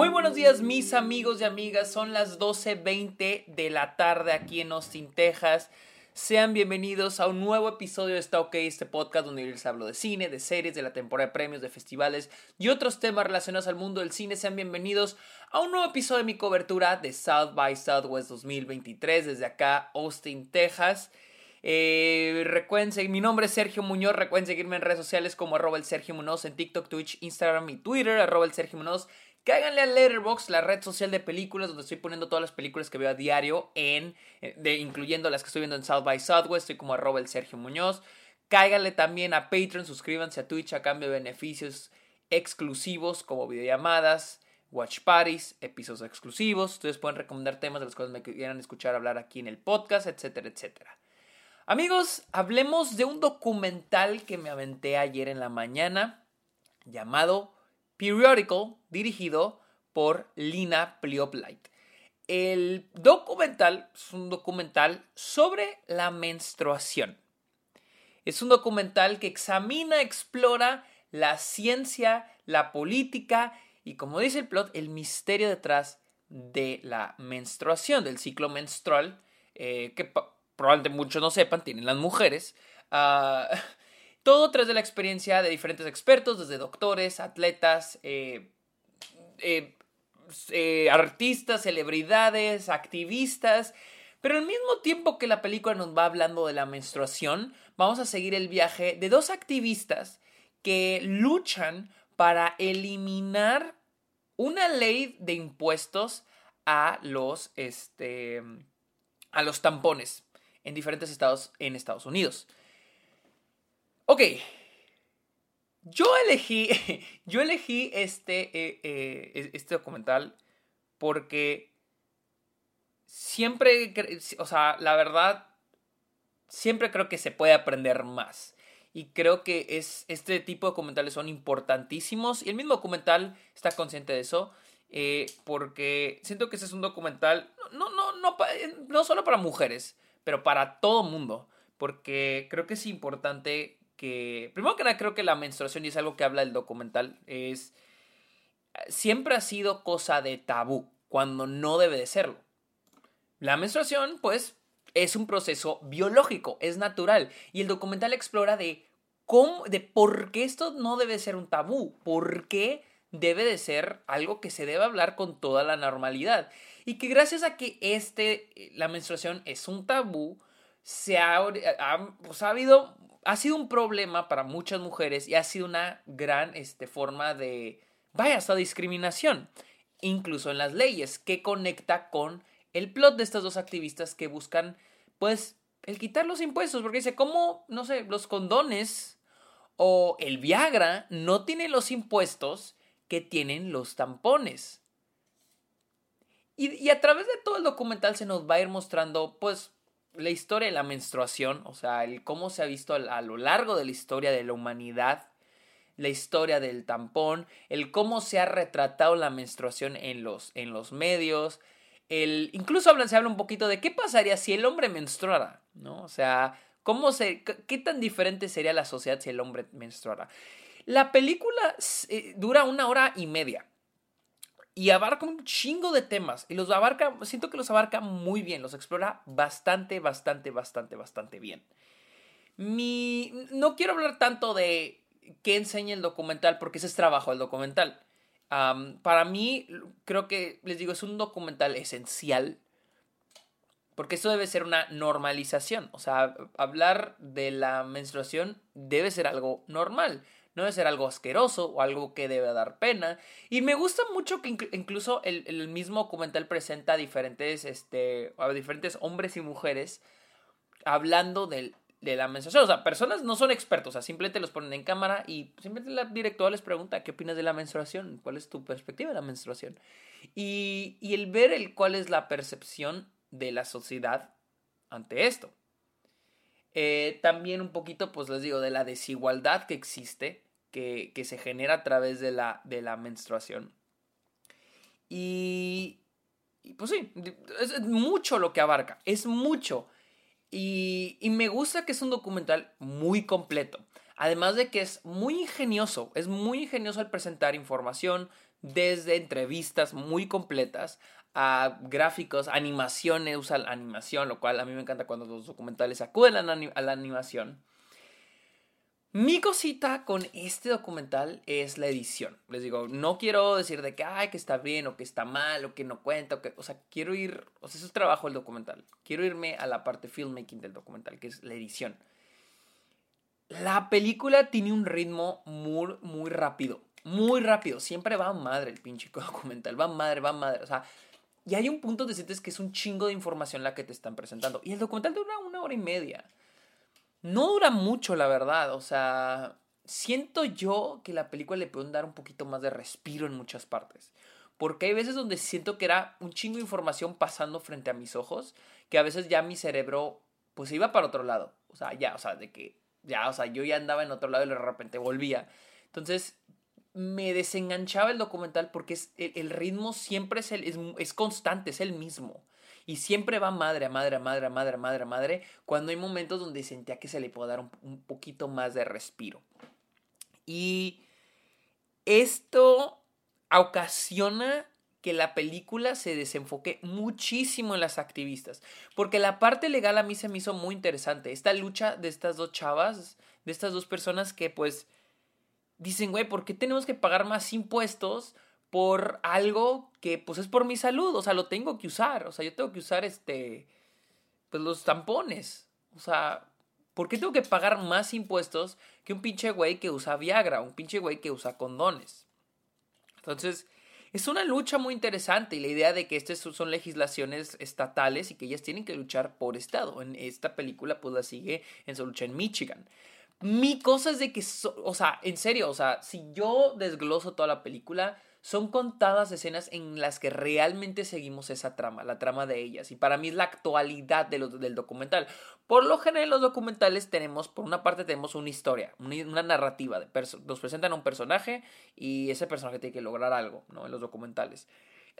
Muy buenos días mis amigos y amigas, son las 12.20 de la tarde aquí en Austin, Texas. Sean bienvenidos a un nuevo episodio de Está OK, este podcast donde yo les hablo de cine, de series, de la temporada de premios, de festivales y otros temas relacionados al mundo del cine. Sean bienvenidos a un nuevo episodio de mi cobertura de South by Southwest 2023 desde acá, Austin, Texas. Eh, recuerden, seguir, mi nombre es Sergio Muñoz. Recuerden seguirme en redes sociales como arroba el Sergio Muñoz en TikTok, Twitch, Instagram y Twitter, arroba el Sergio Muñoz. Cáiganle a Letterboxd, la red social de películas, donde estoy poniendo todas las películas que veo a diario, en, eh, incluyendo las que estoy viendo en South by Southwest. Estoy como arroba el Sergio Muñoz. Cáiganle también a Patreon, suscríbanse a Twitch a cambio de beneficios exclusivos como videollamadas, watch parties, episodios exclusivos. Ustedes pueden recomendar temas de las cosas que quieran escuchar hablar aquí en el podcast, etcétera, etcétera. Amigos, hablemos de un documental que me aventé ayer en la mañana llamado Periodical, dirigido por Lina Plioplight. El documental es un documental sobre la menstruación. Es un documental que examina, explora la ciencia, la política y, como dice el plot, el misterio detrás de la menstruación, del ciclo menstrual, eh, que probablemente muchos no sepan, tienen las mujeres. Uh, todo tras de la experiencia de diferentes expertos, desde doctores, atletas, eh, eh, eh, artistas, celebridades, activistas. Pero al mismo tiempo que la película nos va hablando de la menstruación, vamos a seguir el viaje de dos activistas que luchan para eliminar una ley de impuestos a los, este, a los tampones en diferentes estados en Estados Unidos. Ok. Yo elegí. Yo elegí este. Eh, eh, este documental. Porque. Siempre. O sea, la verdad. Siempre creo que se puede aprender más. Y creo que es, este tipo de documentales son importantísimos. Y el mismo documental está consciente de eso. Eh, porque siento que ese es un documental. No, no, no, no solo para mujeres. Pero para todo mundo. Porque creo que es importante que, primero que nada, creo que la menstruación, y es algo que habla el documental, es, siempre ha sido cosa de tabú, cuando no debe de serlo. La menstruación, pues, es un proceso biológico, es natural, y el documental explora de cómo, de por qué esto no debe ser un tabú, por qué debe de ser algo que se debe hablar con toda la normalidad. Y que gracias a que este, la menstruación es un tabú, se ha, pues, ha habido ha sido un problema para muchas mujeres y ha sido una gran este, forma de, vaya, hasta discriminación, incluso en las leyes, que conecta con el plot de estas dos activistas que buscan, pues, el quitar los impuestos, porque dice, ¿cómo, no sé, los condones o el Viagra no tienen los impuestos que tienen los tampones? Y, y a través de todo el documental se nos va a ir mostrando, pues, la historia de la menstruación, o sea, el cómo se ha visto a lo largo de la historia de la humanidad, la historia del tampón, el cómo se ha retratado la menstruación en los, en los medios, el, incluso se habla un poquito de qué pasaría si el hombre menstruara, ¿no? O sea, cómo se, qué tan diferente sería la sociedad si el hombre menstruara. La película eh, dura una hora y media y abarca un chingo de temas. Y los abarca, siento que los abarca muy bien, los explora bastante, bastante, bastante, bastante bien. Mi, no quiero hablar tanto de qué enseña el documental, porque ese es trabajo del documental. para mí, creo que, les digo, es un documental esencial, porque esto debe ser una normalización. O sea, hablar de la menstruación debe ser algo normal no debe ser algo asqueroso o algo que debe dar pena. Y me gusta mucho que incluso el, mismo documental presenta a diferentes, este, diferentes hombres y mujeres hablando de la menstruación. O sea, personas no son expertos, o sea, simplemente los ponen en cámara y simplemente la directora les pregunta qué opinas de la menstruación, cuál es tu perspectiva de la menstruación. Y, y el ver el cuál es la percepción de la sociedad ante esto. Eh, también un poquito, pues les digo, de la desigualdad que existe, que, se genera a través de la, de la menstruación. Y, pues sí, es mucho lo que abarca, es mucho. Y, y, me gusta que es un documental muy completo. Además de que es muy ingenioso, es muy ingenioso al presentar información desde entrevistas muy completas a gráficos, animaciones, usa la animación, lo cual a mí me encanta cuando los documentales acuden a la, animación. Mi cosita con este documental es la edición. Les digo, no quiero decir de que, ay, que está bien o que está mal o que no cuenta, o, que, o sea, quiero ir, o sea, eso es trabajo del documental. Quiero irme a la parte filmmaking del documental, que es la edición. La película tiene un ritmo muy, muy rápido. Muy rápido. Siempre va madre el pinche documental. Va madre, va madre. O sea, y hay un punto de sientes que es un chingo de información la que te están presentando. Y el documental dura una hora y media. No dura mucho, la verdad. O sea, siento yo que la película le pueden dar un poquito más de respiro en muchas partes. Porque hay veces donde siento que era un chingo de información pasando frente a mis ojos, que a veces ya mi cerebro pues se iba para otro lado. O sea, ya, o sea, de que ya, o sea, yo ya andaba en otro lado y de repente volvía. Entonces, me desenganchaba el documental porque es, el, ritmo siempre es, el, es, constante, es el mismo. Y siempre va madre a madre, a madre, a madre, a madre, a madre, cuando hay momentos donde sentía que se le puede dar un, un poquito más de respiro. Y esto ocasiona que la película se desenfoque muchísimo en las activistas. Porque la parte legal a mí se me hizo muy interesante. Esta lucha de estas dos chavas, de estas dos personas que pues dicen, güey, ¿por qué tenemos que pagar más impuestos por algo que pues es por mi salud? O sea, lo tengo que usar. O sea, yo tengo que usar este, pues los tampones. O sea, ¿por qué tengo que pagar más impuestos que un pinche güey que usa Viagra, un pinche güey que usa condones? Entonces, es una lucha muy interesante y la idea de que estas son legislaciones estatales y que ellas tienen que luchar por estado. En esta película pues la sigue en su lucha en Michigan. Mi cosa es de que, o sea, en serio, o sea, si yo desgloso toda la película, son contadas escenas en las que realmente seguimos esa trama, la trama de ellas. Y para mí es la actualidad de del documental. Por lo general, los documentales tenemos, por una parte, tenemos una historia, una, narrativa. De nos presentan a un personaje y ese personaje tiene que lograr algo, ¿no? En los documentales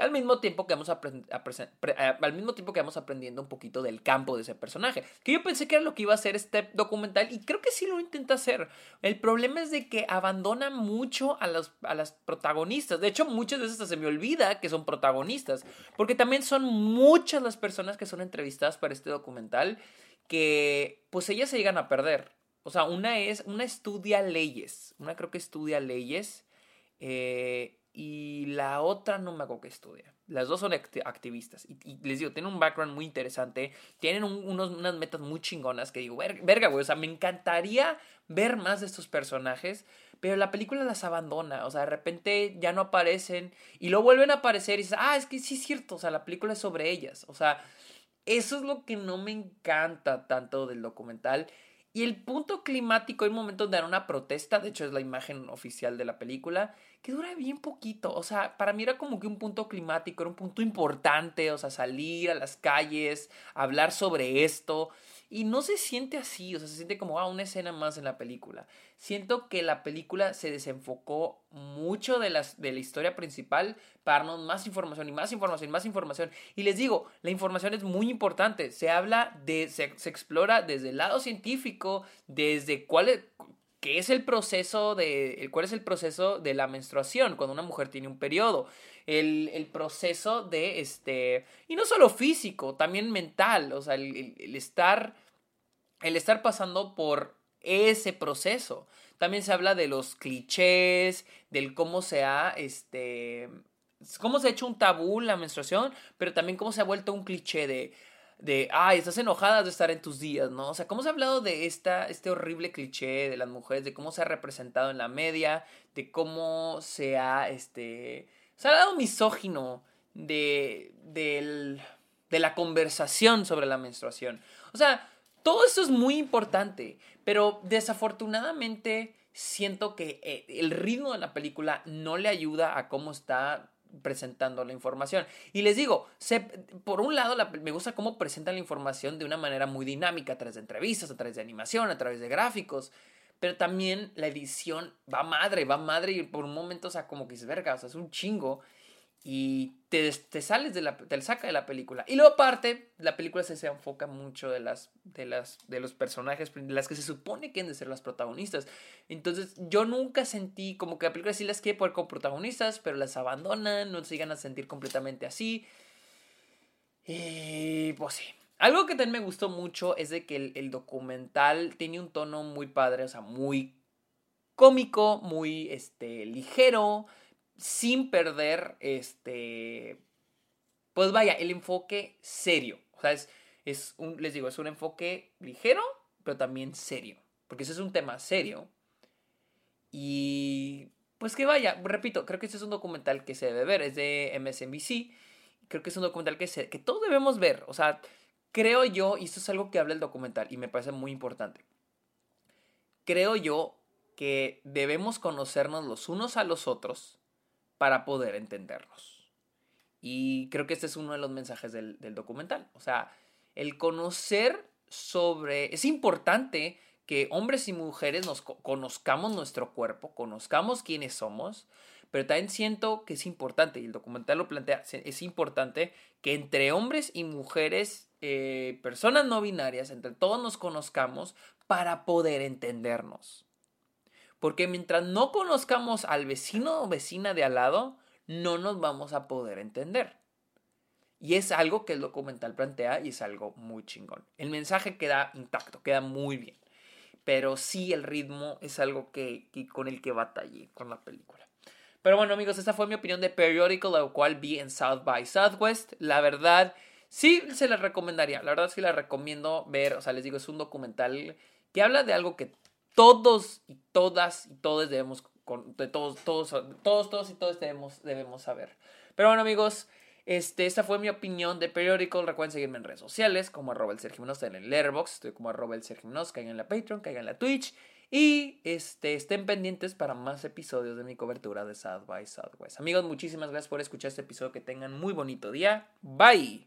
al mismo tiempo que vamos, al mismo tiempo que vamos aprendiendo un poquito del campo de ese personaje. Que yo pensé que era lo que iba a hacer este documental y creo que sí lo intenta hacer. El problema es de que abandona mucho a, los, a las protagonistas. De hecho, muchas veces se me olvida que son protagonistas. Porque también son muchas las personas que son entrevistadas para este documental que pues ellas se llegan a perder. O sea, una es, una estudia leyes. Una creo que estudia leyes. Eh, y la otra no me acuerdo que estudia. Las dos son activistas. Y, les digo, tienen un background muy interesante. Tienen unos, unas metas muy chingonas que digo, verga, güey. O sea, me encantaría ver más de estos personajes. Pero la película las abandona. O sea, de repente ya no aparecen. Y luego vuelven a aparecer y dices, ah, es que sí es cierto. O sea, la película es sobre ellas. O sea, eso es lo que no me encanta tanto del documental. Y el punto climático, hay momento donde era una protesta, de hecho es la imagen oficial de la película, que dura bien poquito. O sea, para mí era como que un punto climático, era un punto importante, o sea, salir a las calles, hablar sobre esto. Y no se siente así, o sea, se siente como ah, una escena más en la película. Siento que la película se desenfocó mucho de, las, de la historia principal para darnos más información y más información y más información. Y les digo, la información es muy importante. Se habla de, se, se explora desde el lado científico, desde cuál qué es el proceso de, cuál es el proceso de la menstruación cuando una mujer tiene un periodo el, proceso de este, y no solo físico, también mental, o sea, el, estar, el estar pasando por ese proceso. También se habla de los clichés, del cómo se ha, este, cómo se ha hecho un tabú la menstruación, pero también cómo se ha vuelto un cliché de, de, ay, estás enojada de estar en tus días, ¿no? O sea, cómo se ha hablado de esta, este horrible cliché de las mujeres, de cómo se ha representado en la media, de cómo se ha, este, se ha dado misógino de, de la conversación sobre la menstruación. O sea, todo esto es muy importante, pero desafortunadamente siento que eh, el ritmo de la película no le ayuda a cómo está presentando la información. Y les digo, por un lado me gusta cómo presentan la información de una manera muy dinámica, a través de entrevistas, a través de animación, a través de gráficos, pero también la edición va madre, va madre y por un momento, o sea, como que es verga, o sea, es un chingo. Y te, te sales de la, te saca de la película. Y luego aparte, la película se, se enfoca mucho de las, de las, de los personajes, de las que se supone que han de ser las protagonistas. Entonces, yo nunca sentí como que la película sí las quiere poner como protagonistas, pero las abandonan, no se llegan a sentir completamente así. Y pues sí. Algo que también me gustó mucho es de que el, el documental tiene un tono muy padre, o sea, muy cómico, muy este, ligero sin perder este, pues vaya, el enfoque serio. O sea, es, un, les digo, es un enfoque ligero, pero también serio. Porque ese es un tema serio. Y pues que vaya, repito, creo que este es un documental que se debe ver, es de MSNBC. Creo que es un documental que, se, que todos debemos ver. O sea, creo yo, y esto es algo que habla el documental y me parece muy importante. Creo yo que debemos conocernos los unos a los otros para poder entendernos. Y creo que este es uno de los mensajes del, documental. O sea, el conocer sobre... Es importante que hombres y mujeres nos conozcamos nuestro cuerpo, conozcamos quiénes somos, pero también siento que es importante, y el documental lo plantea, es importante que entre hombres y mujeres, eh, personas no binarias, entre todos nos conozcamos para poder entendernos. Porque mientras no conozcamos al vecino o vecina de al lado, no nos vamos a poder entender. Y es algo que el documental plantea y es algo muy chingón. El mensaje queda intacto, queda muy bien. Pero sí el ritmo es algo que, con el que batallé con la película. Pero bueno amigos, esta fue mi opinión de Periodical, la cual vi en South by Southwest. La verdad, sí se la recomendaría. La verdad sí la recomiendo ver. O sea, les digo, es un documental que habla de algo que todos y todas y todos debemos, de todos, todos, todos, todos y todos debemos, debemos saber. Pero bueno, amigos, este, esta fue mi opinión de Periodical. Recuerden seguirme en redes sociales como arroba el Sergio en el Letterboxd, estoy como arroba el Sergio caigan en la Patreon, caigan en la Twitch. Y este, estén pendientes para más episodios de mi cobertura de South by Southwest. Amigos, muchísimas gracias por escuchar este episodio. Que tengan muy bonito día. Bye.